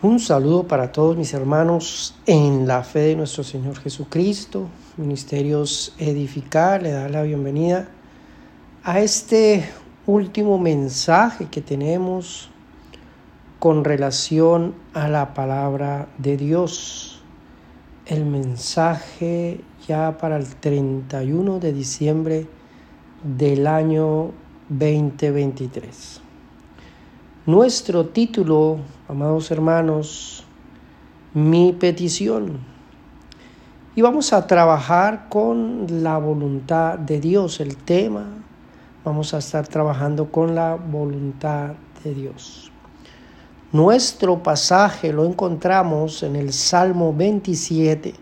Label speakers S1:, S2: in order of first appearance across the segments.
S1: Un saludo para todos mis hermanos en la fe de nuestro Señor Jesucristo. Ministerios Edificar le da la bienvenida a este último mensaje que tenemos con relación a la palabra de Dios. El mensaje ya para el 31 de diciembre del año 2023. Nuestro título, amados hermanos, mi petición. Y vamos a trabajar con la voluntad de Dios, el tema. Vamos a estar trabajando con la voluntad de Dios. Nuestro pasaje lo encontramos en el Salmo 27.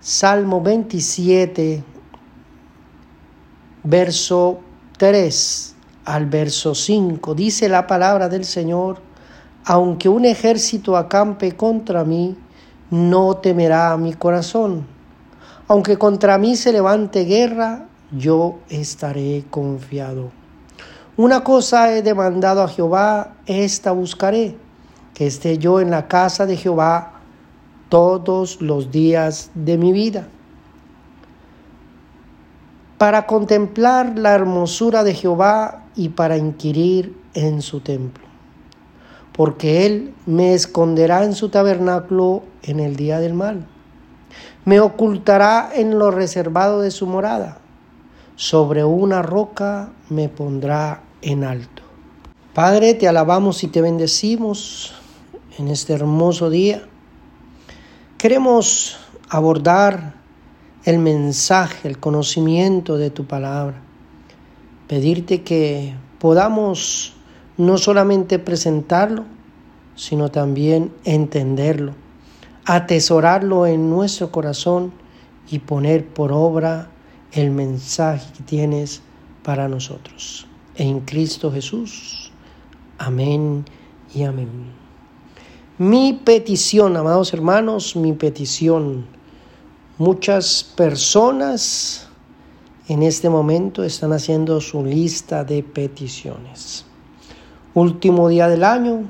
S1: Salmo 27, verso 3 al verso 5. Dice la palabra del Señor, aunque un ejército acampe contra mí, no temerá mi corazón. Aunque contra mí se levante guerra, yo estaré confiado. Una cosa he demandado a Jehová, esta buscaré, que esté yo en la casa de Jehová todos los días de mi vida para contemplar la hermosura de Jehová y para inquirir en su templo. Porque Él me esconderá en su tabernáculo en el día del mal. Me ocultará en lo reservado de su morada. Sobre una roca me pondrá en alto. Padre, te alabamos y te bendecimos en este hermoso día. Queremos abordar el mensaje, el conocimiento de tu palabra. Pedirte que podamos no solamente presentarlo, sino también entenderlo, atesorarlo en nuestro corazón y poner por obra el mensaje que tienes para nosotros. En Cristo Jesús. Amén y amén. Mi petición, amados hermanos, mi petición Muchas personas en este momento están haciendo su lista de peticiones. Último día del año,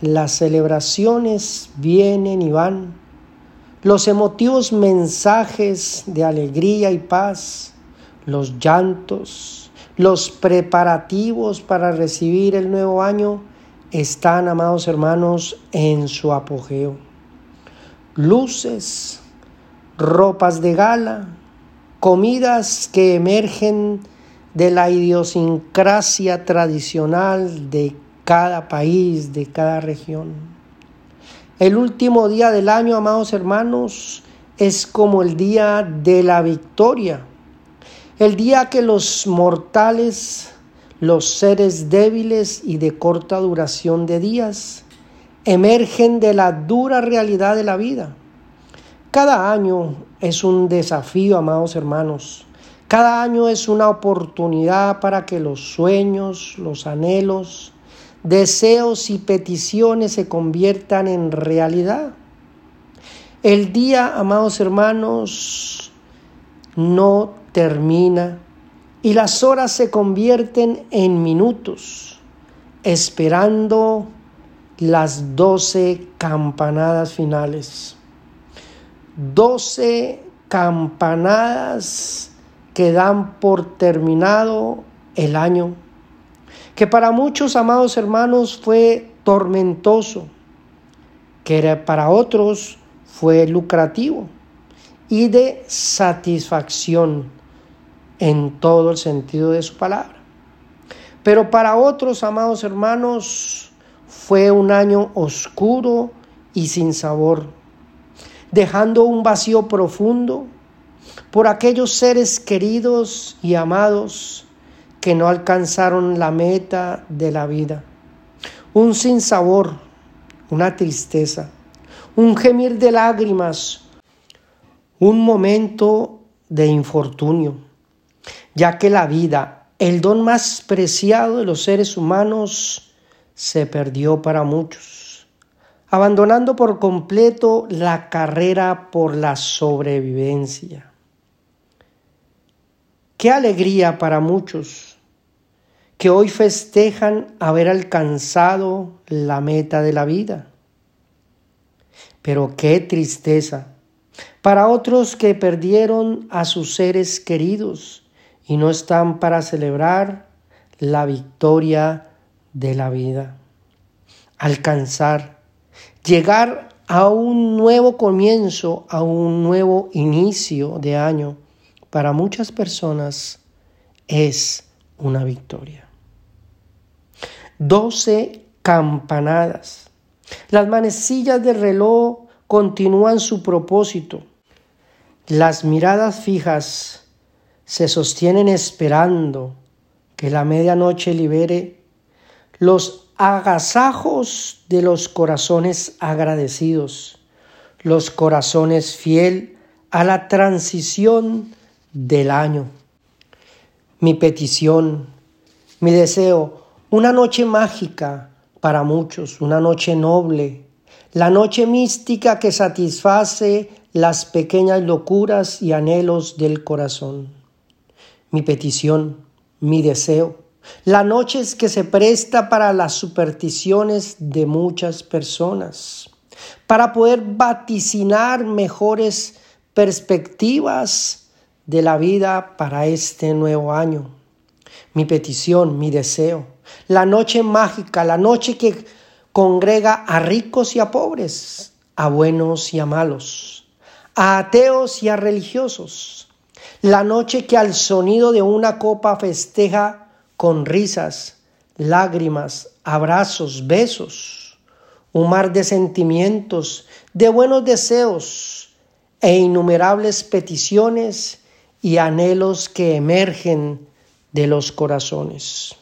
S1: las celebraciones vienen y van, los emotivos mensajes de alegría y paz, los llantos, los preparativos para recibir el nuevo año están, amados hermanos, en su apogeo. Luces, ropas de gala, comidas que emergen de la idiosincrasia tradicional de cada país, de cada región. El último día del año, amados hermanos, es como el día de la victoria, el día que los mortales, los seres débiles y de corta duración de días, emergen de la dura realidad de la vida cada año es un desafío, amados hermanos. Cada año es una oportunidad para que los sueños, los anhelos, deseos y peticiones se conviertan en realidad. El día, amados hermanos, no termina y las horas se convierten en minutos, esperando las doce campanadas finales doce campanadas que dan por terminado el año, que para muchos amados hermanos fue tormentoso, que para otros fue lucrativo y de satisfacción en todo el sentido de su palabra. Pero para otros, amados hermanos, fue un año oscuro y sin sabor dejando un vacío profundo por aquellos seres queridos y amados que no alcanzaron la meta de la vida. Un sinsabor, una tristeza, un gemir de lágrimas, un momento de infortunio, ya que la vida, el don más preciado de los seres humanos, se perdió para muchos abandonando por completo la carrera por la sobrevivencia. Qué alegría para muchos que hoy festejan haber alcanzado la meta de la vida, Pero qué tristeza para otros que perdieron a sus seres queridos y no están para celebrar la victoria de la vida. Alcanzar, llegar a un nuevo comienzo, a un nuevo inicio de año, para muchas personas es una victoria. Doce campanadas. Las manecillas del reloj continúan su propósito. Las miradas fijas se sostienen esperando que la medianoche libere los agasajos de los corazones agradecidos, los corazones fiel a la transición del año. Mi petición, mi deseo, una noche mágica para muchos, una noche noble, la noche mística que satisface las pequeñas locuras y anhelos del corazón. Mi petición, mi deseo, la noche es que se presta para las supersticiones de muchas personas, para poder vaticinar mejores perspectivas de la vida para este nuevo año. Mi petición, mi deseo, la noche mágica, la noche que congrega a ricos y a pobres, a buenos y a malos, a ateos y a religiosos, la noche que al sonido de una copa festeja con risas, lágrimas, abrazos, besos, un mar de sentimientos, de buenos deseos e innumerables peticiones y anhelos que emergen de los corazones.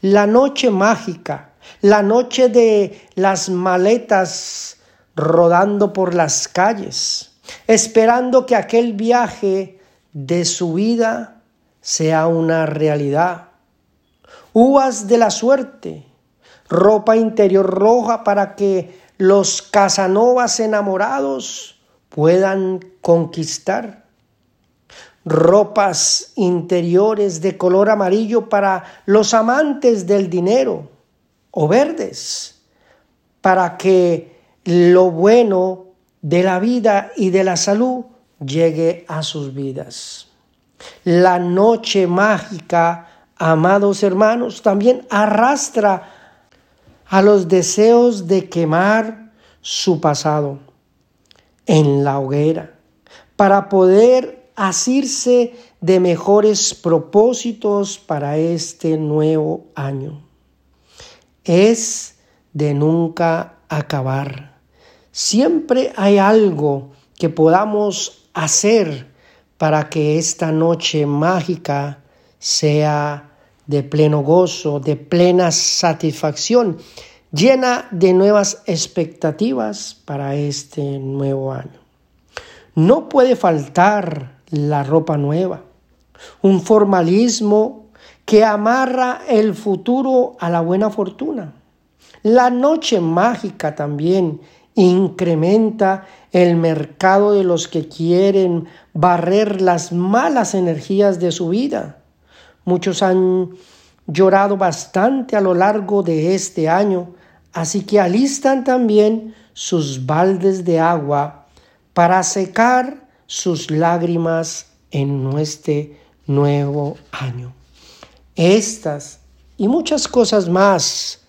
S1: La noche mágica, la noche de las maletas rodando por las calles, esperando que aquel viaje de su vida sea una realidad uvas de la suerte, ropa interior roja para que los casanovas enamorados puedan conquistar, ropas interiores de color amarillo para los amantes del dinero o verdes, para que lo bueno de la vida y de la salud llegue a sus vidas. La noche mágica amados hermanos, también arrastra a los deseos de quemar su pasado en la hoguera para poder asirse de mejores propósitos para este nuevo año. Es de nunca acabar. Siempre hay algo que podamos hacer para que esta noche mágica sea de pleno gozo, de plena satisfacción, llena de nuevas expectativas para este nuevo año. No puede faltar la ropa nueva, un formalismo que amarra el futuro a la buena fortuna. La noche mágica también incrementa el mercado de los que quieren barrer las malas energías de su vida Muchos han llorado bastante a lo largo de este año, así que alistan también sus baldes de agua para secar sus lágrimas en este nuevo año. Estas y muchas cosas más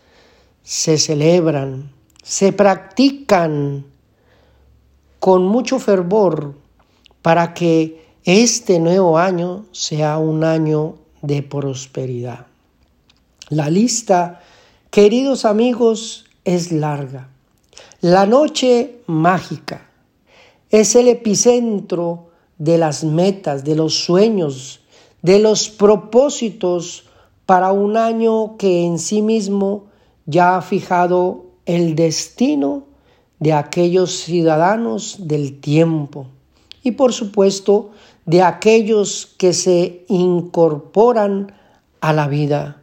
S1: se celebran, se practican con mucho fervor para que este nuevo año sea un año de prosperidad. La lista, queridos amigos, es larga. La noche mágica es el epicentro de las metas, de los sueños, de los propósitos para un año que en sí mismo ya ha fijado el destino de aquellos ciudadanos del tiempo y por supuesto de aquellos que se incorporan a la vida,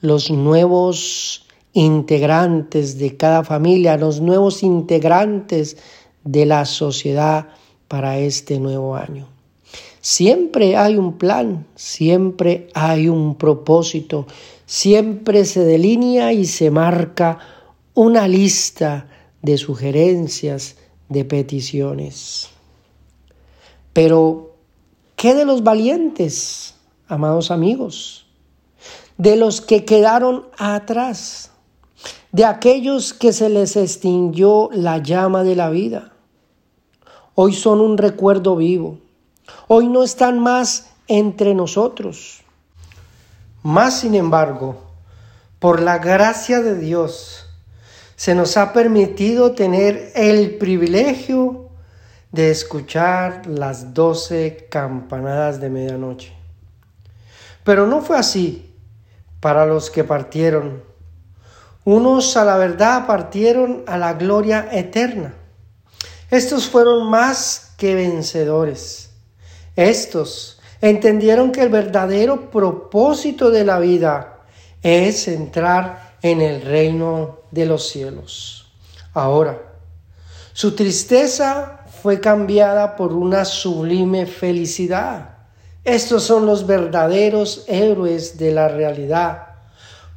S1: los nuevos integrantes de cada familia, los nuevos integrantes de la sociedad para este nuevo año. Siempre hay un plan, siempre hay un propósito, siempre se delinea y se marca una lista de sugerencias, de peticiones. Pero, ¿qué de los valientes, amados amigos? De los que quedaron atrás, de aquellos que se les extinguió la llama de la vida. Hoy son un recuerdo vivo. Hoy no están más entre nosotros. Más sin embargo, por la gracia de Dios, se nos ha permitido tener el privilegio de escuchar las doce campanadas de medianoche. Pero no fue así para los que partieron. Unos a la verdad partieron a la gloria eterna. Estos fueron más que vencedores. Estos entendieron que el verdadero propósito de la vida es entrar en el reino de los cielos. Ahora, su tristeza fue cambiada por una sublime felicidad. Estos son los verdaderos héroes de la realidad,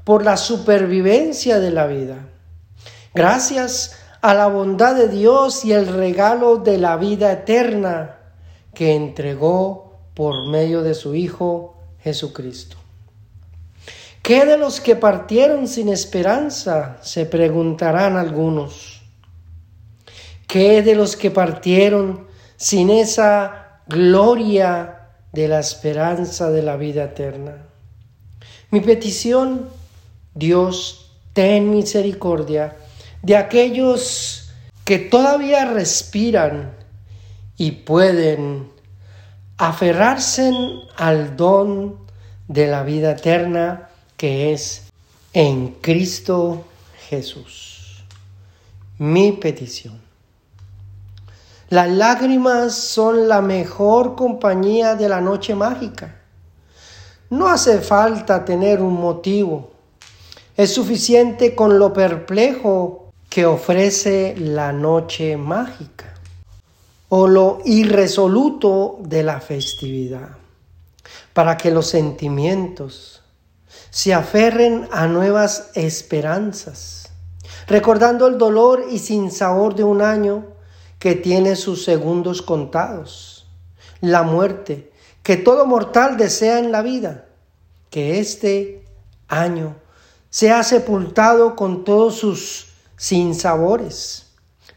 S1: por la supervivencia de la vida. Gracias a la bondad de Dios y el regalo de la vida eterna que entregó por medio de su Hijo Jesucristo. ¿Qué de los que partieron sin esperanza? se preguntarán algunos. ¿Qué de los que partieron sin esa gloria de la esperanza de la vida eterna? Mi petición, Dios, ten misericordia de aquellos que todavía respiran y pueden aferrarse al don de la vida eterna que es en Cristo Jesús. Mi petición. Las lágrimas son la mejor compañía de la noche mágica. No hace falta tener un motivo. Es suficiente con lo perplejo que ofrece la noche mágica o lo irresoluto de la festividad, para que los sentimientos se aferren a nuevas esperanzas, recordando el dolor y sinsabor de un año que tiene sus segundos contados, la muerte que todo mortal desea en la vida, que este año sea sepultado con todos sus sinsabores,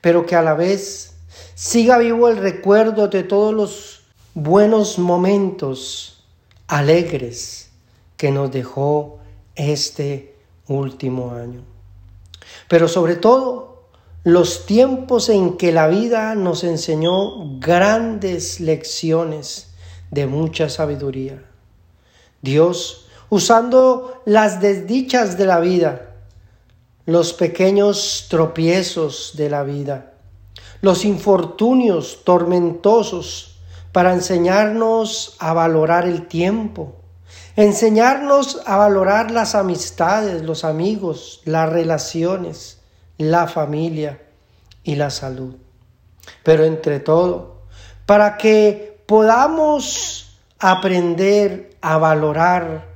S1: pero que a la vez siga vivo el recuerdo de todos los buenos momentos alegres que nos dejó este último año. Pero sobre todo, los tiempos en que la vida nos enseñó grandes lecciones de mucha sabiduría. Dios, usando las desdichas de la vida, los pequeños tropiezos de la vida, los infortunios tormentosos, para enseñarnos a valorar el tiempo, enseñarnos a valorar las amistades, los amigos, las relaciones, la familia y la salud. Pero entre todo, para que podamos aprender a valorar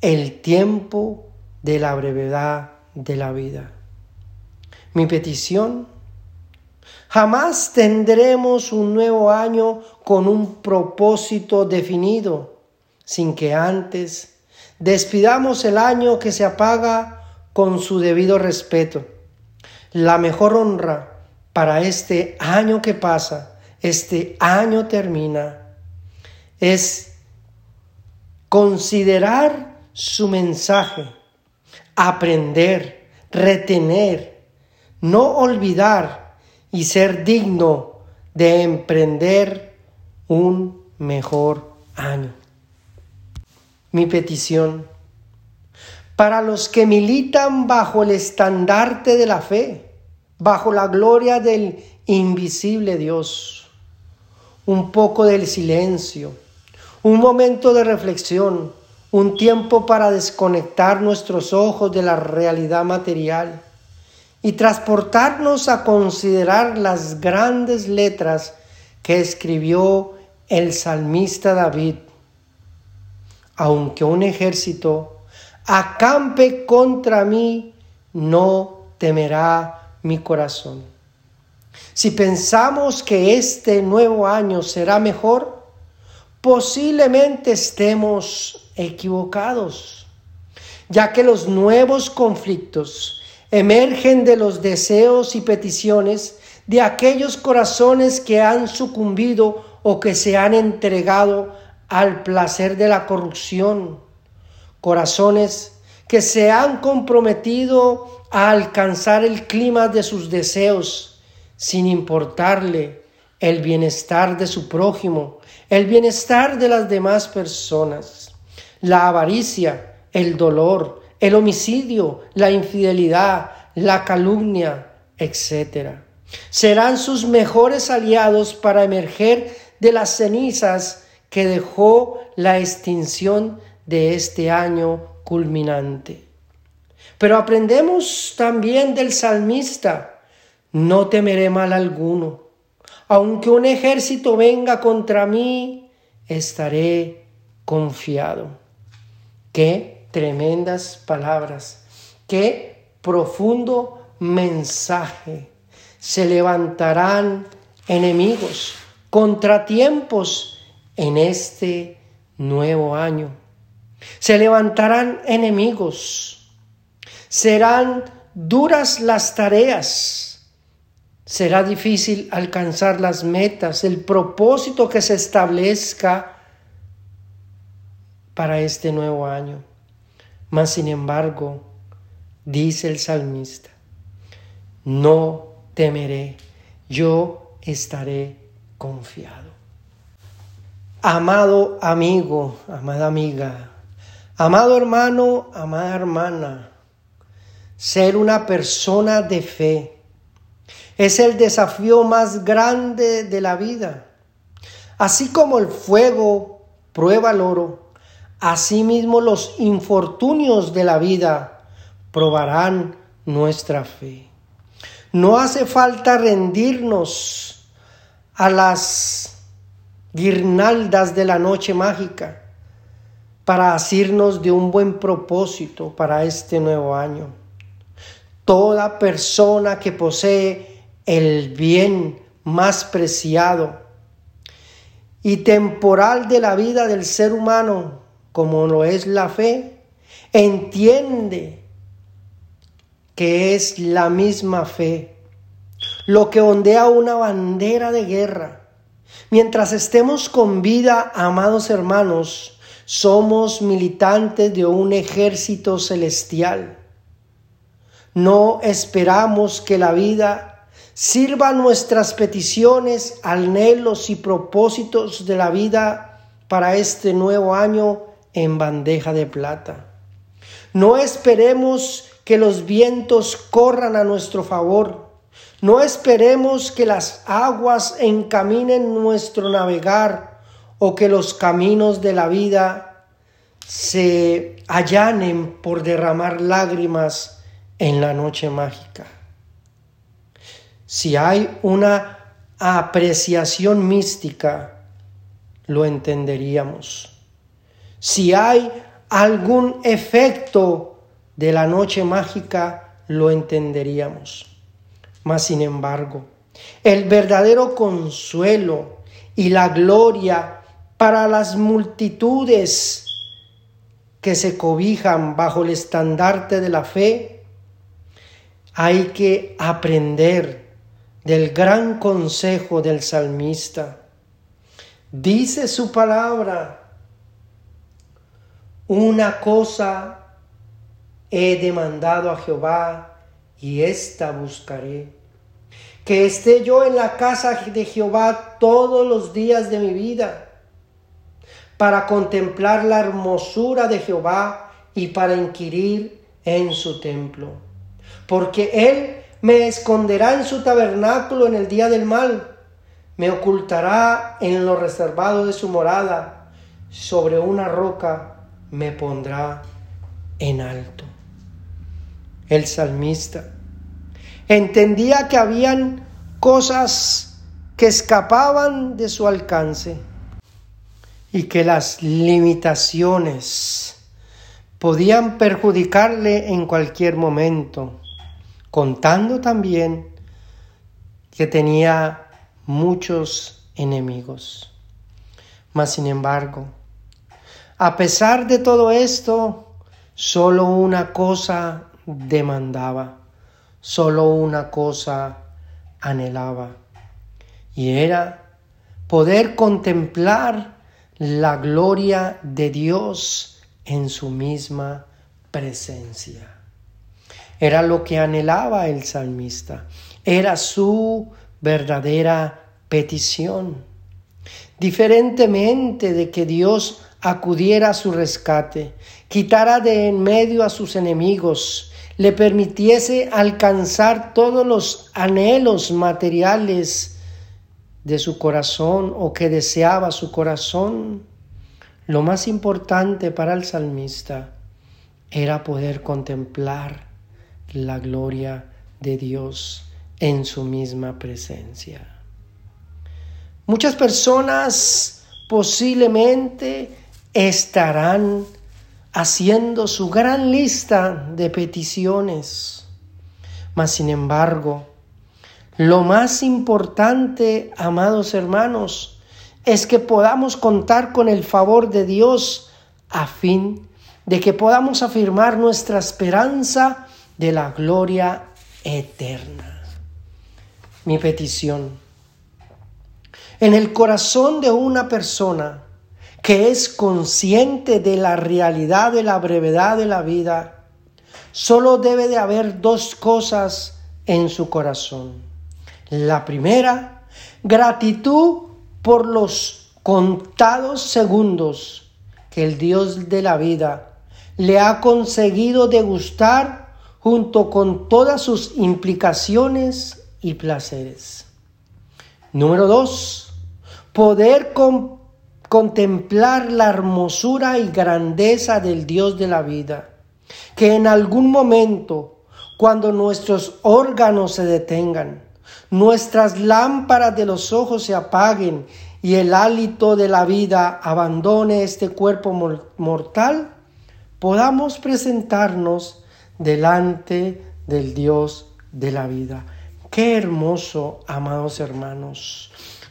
S1: el tiempo de la brevedad de la vida. Mi petición, jamás tendremos un nuevo año con un propósito definido, sin que antes despidamos el año que se apaga con su debido respeto la mejor honra para este año que pasa, este año termina, es considerar su mensaje, aprender, retener, no olvidar y ser digno de emprender un mejor año. Mi petición para los que militan bajo el estandarte de la fe, bajo la gloria del invisible Dios. Un poco del silencio, un momento de reflexión, un tiempo para desconectar nuestros ojos de la realidad material y transportarnos a considerar las grandes letras que escribió el salmista David. Aunque un ejército acampe contra mí, no temerá mi corazón. Si pensamos que este nuevo año será mejor, posiblemente estemos equivocados, ya que los nuevos conflictos emergen de los deseos y peticiones de aquellos corazones que han sucumbido o que se han entregado al placer de la corrupción, corazones que se han comprometido a alcanzar el clima de sus deseos sin importarle el bienestar de su prójimo, el bienestar de las demás personas. La avaricia, el dolor, el homicidio, la infidelidad, la calumnia, etc. Serán sus mejores aliados para emerger de las cenizas que dejó la extinción de este año culminante. Pero aprendemos también del salmista, no temeré mal alguno, aunque un ejército venga contra mí, estaré confiado. Qué tremendas palabras, qué profundo mensaje. Se levantarán enemigos, contratiempos en este nuevo año. Se levantarán enemigos. Serán duras las tareas. Será difícil alcanzar las metas, el propósito que se establezca para este nuevo año. Mas, sin embargo, dice el salmista, no temeré, yo estaré confiado. Amado amigo, amada amiga, Amado hermano, amada hermana, ser una persona de fe es el desafío más grande de la vida. Así como el fuego prueba el oro, asimismo los infortunios de la vida probarán nuestra fe. No hace falta rendirnos a las guirnaldas de la noche mágica para asirnos de un buen propósito para este nuevo año. Toda persona que posee el bien más preciado y temporal de la vida del ser humano, como lo es la fe, entiende que es la misma fe, lo que ondea una bandera de guerra. Mientras estemos con vida, amados hermanos, somos militantes de un ejército celestial. No esperamos que la vida sirva nuestras peticiones, anhelos y propósitos de la vida para este nuevo año en bandeja de plata. No esperemos que los vientos corran a nuestro favor. No esperemos que las aguas encaminen nuestro navegar o que los caminos de la vida se allanen por derramar lágrimas en la noche mágica. Si hay una apreciación mística, lo entenderíamos. Si hay algún efecto de la noche mágica, lo entenderíamos. Mas, sin embargo, el verdadero consuelo y la gloria para las multitudes que se cobijan bajo el estandarte de la fe, hay que aprender del gran consejo del salmista. Dice su palabra, una cosa he demandado a Jehová y esta buscaré. Que esté yo en la casa de Jehová todos los días de mi vida para contemplar la hermosura de Jehová y para inquirir en su templo. Porque Él me esconderá en su tabernáculo en el día del mal, me ocultará en lo reservado de su morada, sobre una roca me pondrá en alto. El salmista entendía que habían cosas que escapaban de su alcance y que las limitaciones podían perjudicarle en cualquier momento, contando también que tenía muchos enemigos. Mas sin embargo, a pesar de todo esto, solo una cosa demandaba, solo una cosa anhelaba, y era poder contemplar la gloria de Dios en su misma presencia. Era lo que anhelaba el salmista, era su verdadera petición. Diferentemente de que Dios acudiera a su rescate, quitara de en medio a sus enemigos, le permitiese alcanzar todos los anhelos materiales de su corazón o que deseaba su corazón, lo más importante para el salmista era poder contemplar la gloria de Dios en su misma presencia. Muchas personas posiblemente estarán haciendo su gran lista de peticiones, mas sin embargo, lo más importante, amados hermanos, es que podamos contar con el favor de Dios a fin de que podamos afirmar nuestra esperanza de la gloria eterna. Mi petición. En el corazón de una persona que es consciente de la realidad de la brevedad de la vida, solo debe de haber dos cosas en su corazón. La primera, gratitud por los contados segundos que el Dios de la vida le ha conseguido degustar junto con todas sus implicaciones y placeres. Número dos, poder contemplar la hermosura y grandeza del Dios de la vida, que en algún momento, cuando nuestros órganos se detengan, nuestras lámparas de los ojos se apaguen y el hálito de la vida abandone este cuerpo mortal, podamos presentarnos delante del Dios de la vida. Qué hermoso, amados hermanos.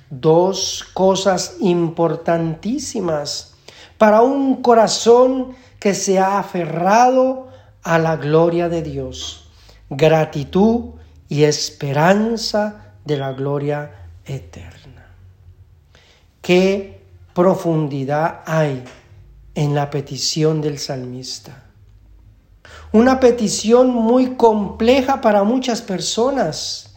S1: Dos cosas importantísimas para un corazón que se ha aferrado a la gloria de Dios. Gratitud y esperanza de la gloria eterna. Qué profundidad hay en la petición del salmista. Una petición muy compleja para muchas personas,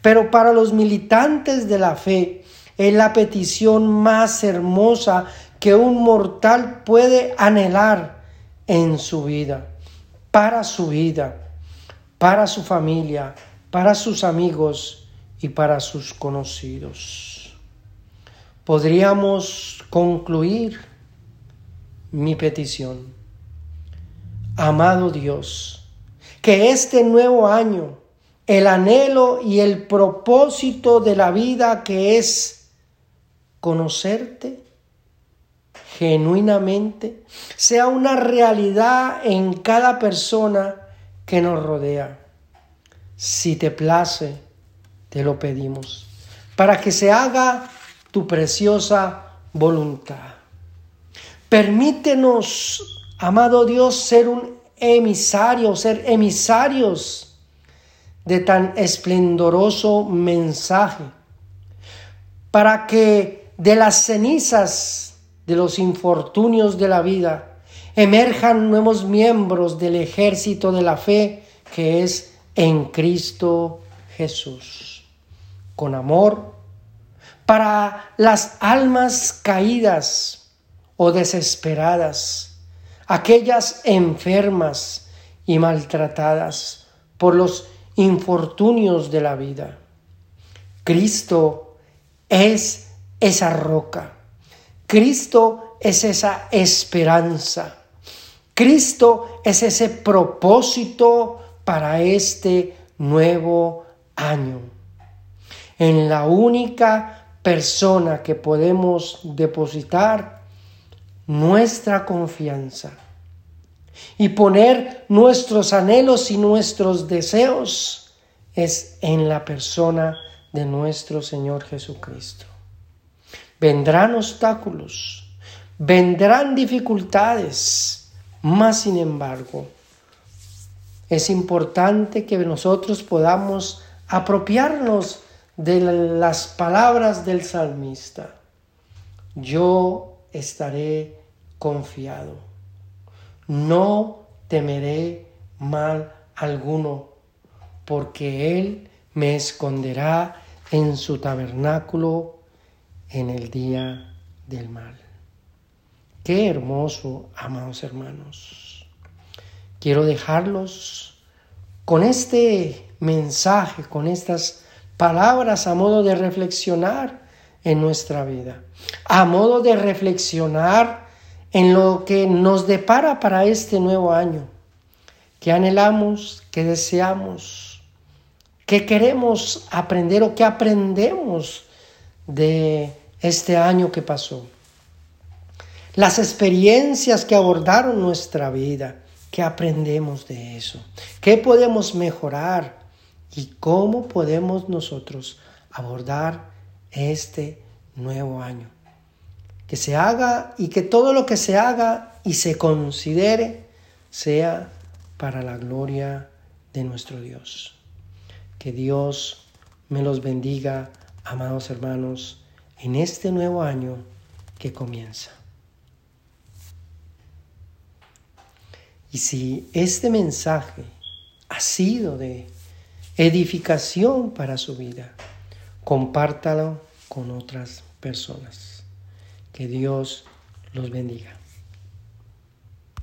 S1: pero para los militantes de la fe es la petición más hermosa que un mortal puede anhelar en su vida, para su vida, para su familia, para sus amigos y para sus conocidos. Podríamos concluir mi petición. Amado Dios, que este nuevo año, el anhelo y el propósito de la vida que es conocerte genuinamente, sea una realidad en cada persona que nos rodea. Si te place, te lo pedimos, para que se haga tu preciosa voluntad. Permítenos, amado Dios, ser un emisario, ser emisarios de tan esplendoroso mensaje, para que de las cenizas de los infortunios de la vida emerjan nuevos miembros del ejército de la fe que es en Cristo Jesús. Con amor, para las almas caídas, o desesperadas, aquellas enfermas y maltratadas por los infortunios de la vida. Cristo es esa roca. Cristo es esa esperanza. Cristo es ese propósito para este nuevo año. En la única persona que podemos depositar nuestra confianza y poner nuestros anhelos y nuestros deseos es en la persona de nuestro Señor Jesucristo. Vendrán obstáculos, vendrán dificultades, mas sin embargo, es importante que nosotros podamos apropiarnos de las palabras del salmista. Yo estaré confiado, no temeré mal alguno, porque Él me esconderá en su tabernáculo en el día del mal. Qué hermoso, amados hermanos. Quiero dejarlos con este mensaje, con estas palabras a modo de reflexionar en nuestra vida, a modo de reflexionar en lo que nos depara para este nuevo año, que anhelamos, que deseamos, que queremos aprender o que aprendemos de este año que pasó. Las experiencias que abordaron nuestra vida, ¿qué aprendemos de eso? ¿Qué podemos mejorar? ¿Y cómo podemos nosotros abordar este nuevo año? Que se haga y que todo lo que se haga y se considere sea para la gloria de nuestro Dios. Que Dios me los bendiga, amados hermanos, en este nuevo año que comienza. Y si este mensaje ha sido de edificación para su vida, compártalo con otras personas. Que Dios los bendiga.